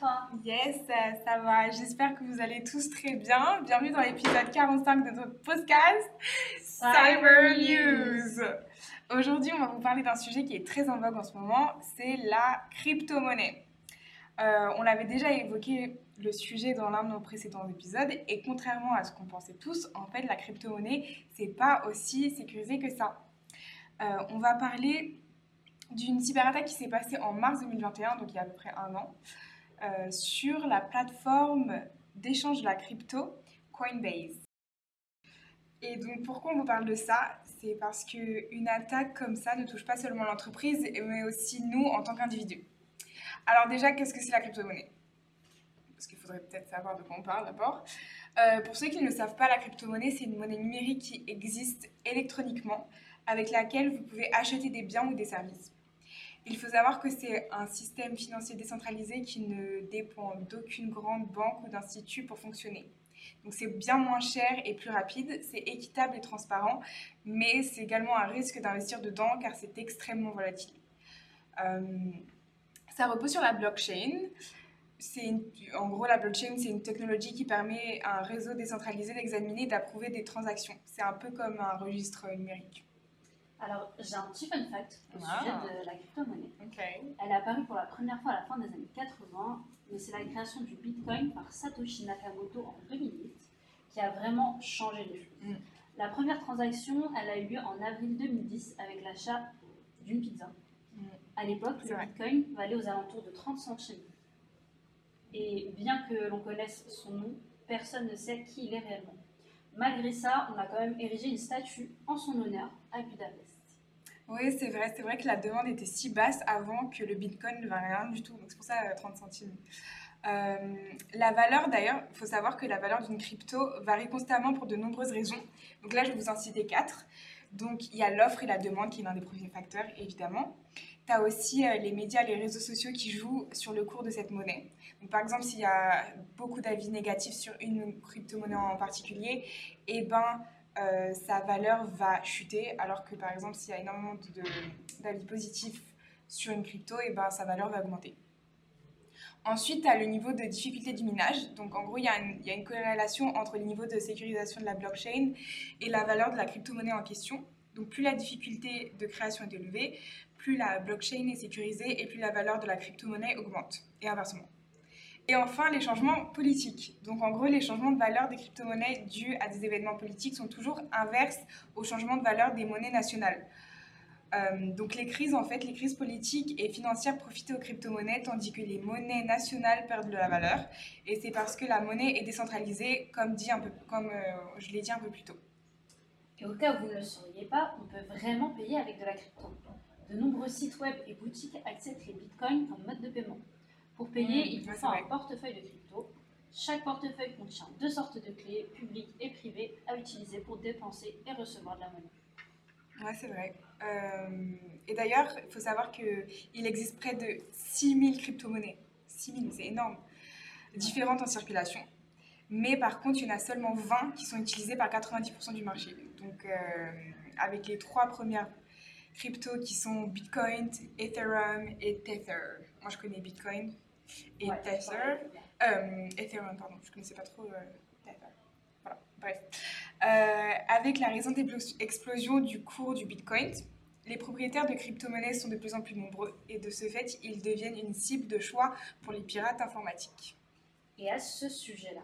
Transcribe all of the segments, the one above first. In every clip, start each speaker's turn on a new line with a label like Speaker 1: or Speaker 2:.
Speaker 1: toi
Speaker 2: Yes, ça va. J'espère que vous allez tous très bien. Bienvenue dans l'épisode 45 de notre podcast Cyber News. Aujourd'hui, on va vous parler d'un sujet qui est très en vogue en ce moment, c'est la crypto-monnaie. Euh, on l'avait déjà évoqué le sujet dans l'un de nos précédents épisodes et contrairement à ce qu'on pensait tous, en fait, la crypto-monnaie, c'est pas aussi sécurisé que ça. Euh, on va parler d'une cyberattaque qui s'est passée en mars 2021, donc il y a à peu près un an, euh, sur la plateforme d'échange de la crypto Coinbase. Et donc pourquoi on vous parle de ça? C'est parce qu'une attaque comme ça ne touche pas seulement l'entreprise, mais aussi nous en tant qu'individus. Alors déjà, qu'est-ce que c'est la crypto-monnaie? Parce qu'il faudrait peut-être savoir de quoi on parle d'abord. Euh, pour ceux qui ne savent pas, la crypto-monnaie, c'est une monnaie numérique qui existe électroniquement, avec laquelle vous pouvez acheter des biens ou des services. Il faut savoir que c'est un système financier décentralisé qui ne dépend d'aucune grande banque ou d'institut pour fonctionner. Donc c'est bien moins cher et plus rapide, c'est équitable et transparent, mais c'est également un risque d'investir dedans car c'est extrêmement volatile. Euh, ça repose sur la blockchain. En gros, la blockchain, c'est une technologie qui permet à un réseau décentralisé d'examiner et d'approuver des transactions. C'est un peu comme un registre numérique.
Speaker 1: Alors, j'ai un petit fun fact au ah. sujet de la crypto-monnaie. Elle est apparue pour la première fois à la fin des années 80, mais c'est la création du Bitcoin par Satoshi Nakamoto en 2008 qui a vraiment changé les choses. Mm. La première transaction, elle a eu lieu en avril 2010 avec l'achat d'une pizza. Mm. À l'époque, le Bitcoin valait aux alentours de 30 centimes. Et bien que l'on connaisse son nom, personne ne sait qui il est réellement. Malgré ça, on a quand même érigé une statue en son honneur à Budapest.
Speaker 2: Oui, c'est vrai, c'est vrai que la demande était si basse avant que le Bitcoin ne valait rien du tout. Donc c'est pour ça 30 euh, centimes. Euh, la valeur, d'ailleurs, il faut savoir que la valeur d'une crypto varie constamment pour de nombreuses raisons. Donc là, je vais vous en citer quatre. Donc il y a l'offre et la demande qui est l'un des premiers facteurs, évidemment. Tu as aussi euh, les médias, les réseaux sociaux qui jouent sur le cours de cette monnaie. Donc, par exemple, s'il y a beaucoup d'avis négatifs sur une crypto-monnaie en particulier, eh ben, euh, sa valeur va chuter, alors que par exemple, s'il y a énormément d'avis positifs sur une crypto, et eh ben, sa valeur va augmenter. Ensuite, tu le niveau de difficulté du minage. Donc, en gros, il y, y, a une corrélation entre le niveau de sécurisation de la blockchain et la valeur de la crypto-monnaie en question. Donc, plus la difficulté de création est élevée, plus la blockchain est sécurisée et plus la valeur de la crypto-monnaie augmente, et inversement. Et enfin, les changements politiques. Donc en gros, les changements de valeur des crypto-monnaies dus à des événements politiques sont toujours inverses aux changements de valeur des monnaies nationales. Euh, donc les crises, en fait, les crises politiques et financières profitent aux crypto-monnaies tandis que les monnaies nationales perdent de la valeur. Et c'est parce que la monnaie est décentralisée, comme, euh, je l'ai dit un peu plus tôt.
Speaker 1: Et au cas où vous ne le sauriez pas, on peut vraiment payer avec de la crypto. De nombreux sites web et boutiques acceptent les bitcoins comme mode de paiement. Pour payer, il faut un portefeuille de crypto. Chaque portefeuille contient deux sortes de clés, publiques et privées, à utiliser pour dépenser et recevoir de la monnaie.
Speaker 2: Ouais, c'est vrai. Euh, et d'ailleurs, il faut savoir qu'il existe près de 6000 crypto-monnaies. 6000, c'est énorme. Différentes en circulation. Mais par contre, il y en a seulement 20 qui sont utilisées par 90% du marché. Donc, euh, avec les trois premières cryptos qui sont Bitcoin, Ethereum et Tether. Moi, je connais Bitcoin, et Tether. Euh, Ethereum, pardon, je ne connaissais pas trop euh, Tether. Voilà, bref. Euh, avec la récente explosion du cours du Bitcoin, les propriétaires de crypto-monnaies sont de plus en plus nombreux et de ce fait, ils deviennent une cible de choix pour les pirates informatiques.
Speaker 1: Et à ce sujet-là,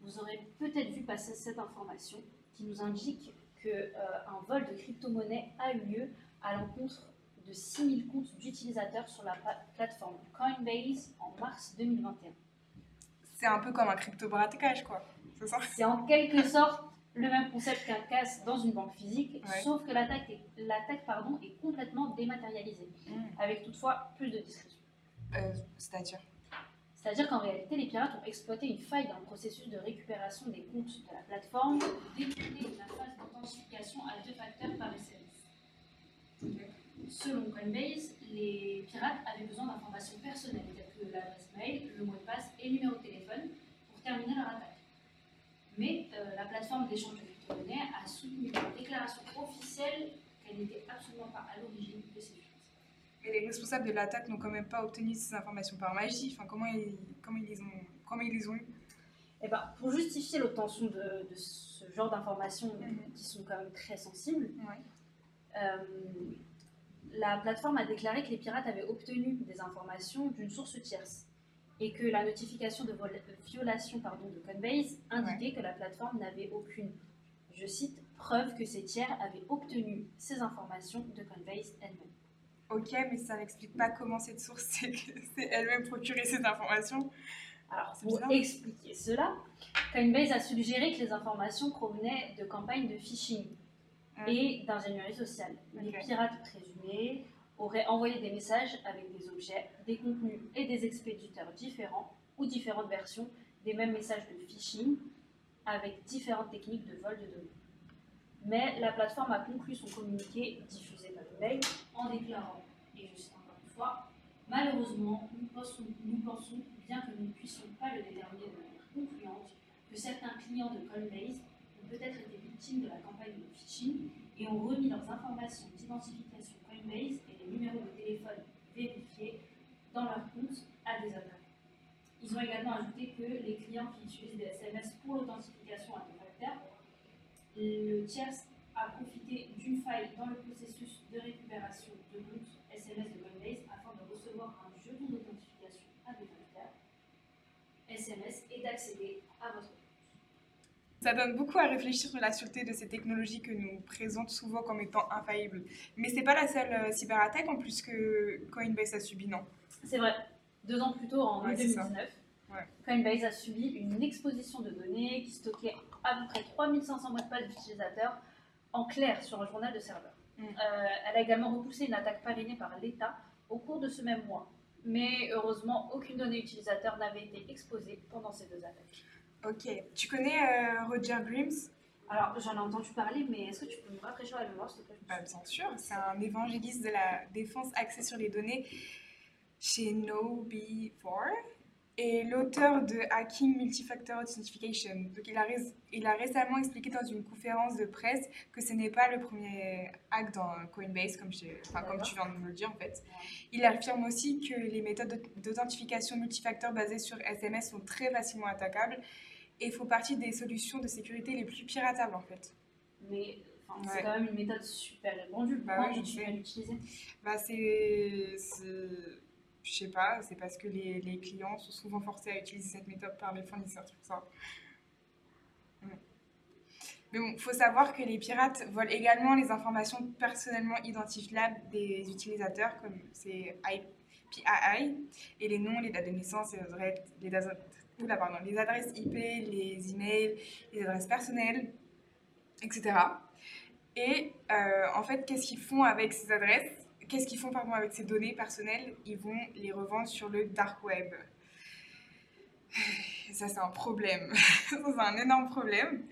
Speaker 1: vous aurez peut-être vu passer cette information qui nous indique qu'un vol de crypto-monnaie a eu lieu à l'encontre de 6000 comptes d'utilisateurs sur la plateforme Coinbase en mars 2021.
Speaker 2: C'est un peu comme un crypto-braquage, quoi.
Speaker 1: C'est ça C'est en quelque sorte le même concept qu'un casse dans une banque physique, sauf que l'attaque est, pardon, est complètement dématérialisée, hmm. avec toutefois plus de discrétion.
Speaker 2: Euh, C'est-à-dire?
Speaker 1: C'est-à-dire qu'en réalité, les pirates ont exploité une faille dans le processus de récupération des comptes de la plateforme pour détourner la phase d'authentification à deux facteurs par SMS. Selon Coinbase, les pirates avaient besoin d'informations personnelles telles que l'adresse mail, le mot de passe et le numéro de téléphone pour terminer leur attaque. Mais euh, la plateforme d'échange de crypto-monnaies a soutenu une déclaration officielle qu'elle n'était absolument pas à l'origine de ces fuites.
Speaker 2: Et les responsables de l'attaque n'ont quand même pas obtenu ces informations par magie. Enfin, comment ils, comment ils les ont, comment ils les ont eu?
Speaker 1: Eh ben, pour justifier l'obtention de, ce genre d'informations mhm. qui sont quand même très sensibles, euh, la plateforme a déclaré que les pirates avaient obtenu des informations d'une source tierce et que la notification de violation pardon, de Coinbase indiquait que la plateforme n'avait aucune, je cite, preuve que ces tiers avaient obtenu ces informations de Coinbase elle-même.
Speaker 2: Ok, mais ça n'explique pas comment cette source s'est elle-même procuré ces informations.
Speaker 1: Alors, pour expliquer cela, Coinbase a suggéré que les informations provenaient de campagnes de phishing. Et d'ingénierie sociale. Les pirates présumés auraient envoyé des messages avec des objets, des contenus et des expéditeurs différents ou différentes versions des mêmes messages de phishing avec différentes techniques de vol de données. Mais la plateforme a conclu son communiqué diffusé par email en déclarant, et je cite encore une fois, Malheureusement, nous pensons, nous pensons, bien que nous ne puissions pas le déterminer de manière concluante, que certains clients de Coinbase peut-être été victimes de la campagne de phishing et ont remis leurs informations d'identification Coinbase et les numéros de téléphone vérifiés dans leur compte à des attaques. Ils ont également ajouté que les clients qui utilisent des SMS pour l'authentification à deux facteurs, le tiers a profité d'une faille dans le processus de récupération de compte SMS de Coinbase afin de recevoir un jeton d'authentification à deux facteurs SMS et d'accéder à votre compte.
Speaker 2: Ça donne beaucoup à réfléchir sur la sûreté de ces technologies que nous présente souvent comme étant infaillibles. Mais c'est pas la seule euh, cyberattaque en plus que Coinbase a subi, non?
Speaker 1: C'est vrai. Deux ans plus tôt, en 2019, Coinbase a subi une exposition de données qui stockait à peu près 3500 mots de passe d'utilisateurs en clair sur un journal de serveur. Mm. Euh, elle a également repoussé une attaque parrainée par l'État au cours de ce même mois. Mais heureusement, aucune donnée utilisateur n'avait été exposée pendant ces deux attaques.
Speaker 2: Ok. Tu connais euh, Roger Grims
Speaker 1: alors, j'en ai entendu parler, mais est-ce que tu peux me rafraîchir la mémoire, s'il te plaît?
Speaker 2: Bah, Bien sûr, c'est un évangéliste de la défense axé sur les données chez No4 et l'auteur de Hacking Multifactor Authentication. Donc, il a, il a récemment expliqué dans une conférence de presse que ce n'est pas le premier hack dans Coinbase, comme, comme tu viens de me le dire en fait. Il affirme aussi que les méthodes d'authentification multifacteur basées sur SMS sont très facilement attaquables et font partie des solutions de sécurité les plus piratables en fait.
Speaker 1: Mais c'est quand même une méthode super répandue. Bah ouais, tu vas l'utiliser?
Speaker 2: Bah c'est je sais pas, c'est parce que les, les, clients sont souvent forcés à utiliser cette méthode par les fournisseurs, tout ça. Mm. Mais bon, il faut savoir que les pirates volent également les informations personnellement identifiables des utilisateurs, comme c'est PII, et les noms, les dates de naissance, les adresses, les, les adresses IP, les emails, les adresses personnelles, etc. Et euh, en fait, qu'est-ce qu'ils font avec ces adresses? Qu'est-ce qu'ils font pardon, avec ces données personnelles? Ils vont les revendre sur le dark web. Ça, c'est un problème. c'est un énorme problème.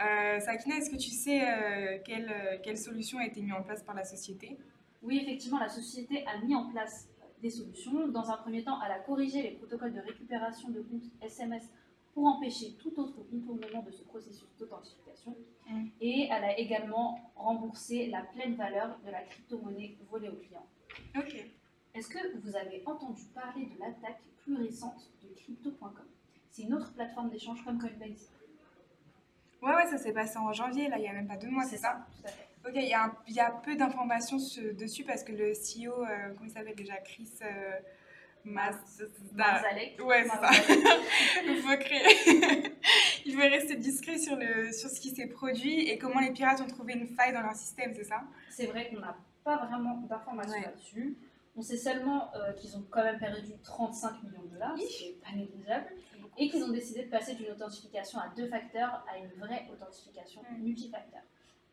Speaker 2: Euh, Sakina, est-ce que tu sais euh, quelle, quelle, solution a été mise en place par la société?
Speaker 1: Oui, effectivement, la société a mis en place des solutions. Dans un premier temps, elle a corrigé les protocoles de récupération de comptes SMS pour empêcher tout autre contournement de ce processus d'authentification. Mm. Et elle a également remboursé la pleine valeur de la crypto-monnaie volée aux clients.
Speaker 2: Ok.
Speaker 1: Est-ce que vous avez entendu parler de l'attaque plus récente de crypto.com C'est une autre plateforme d'échange comme Coinbase.
Speaker 2: Ouais, ouais, ça s'est passé en janvier, là, il n'y a même pas deux mois, c'est ça,
Speaker 1: Tout à fait.
Speaker 2: Ok, il y, y, a peu d'informations dessus parce que le CEO, euh, comment il s'appelle déjà? Chris. Euh,
Speaker 1: Mazalek.
Speaker 2: Ouais, c'est ça. il faut créer. il veut rester discret sur, le, sur ce qui s'est produit et comment les pirates ont trouvé une faille dans leur système, c'est ça?
Speaker 1: C'est vrai qu'on n'a pas vraiment d'informations là-dessus. On sait seulement euh, qu'ils ont quand même perdu 35 millions de dollars, ce qui n'est pas négligeable, et qu'ils ont décidé de passer d'une authentification à deux facteurs à une vraie authentification mm. multifacteur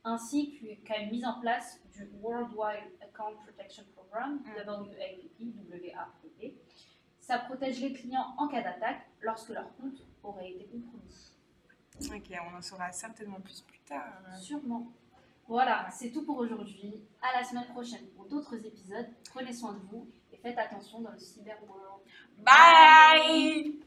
Speaker 1: ainsi qu'à une mise en place du Worldwide Account Protection Program, mm. WAPP. Ça protège les clients en cas d'attaque lorsque leur compte aurait été compromis.
Speaker 2: Ok, on en saura certainement plus plus tard.
Speaker 1: Sûrement. Voilà, c'est tout pour aujourd'hui. À la semaine prochaine pour d'autres épisodes. Prenez soin de vous et faites attention dans le cyberworld.
Speaker 2: Bye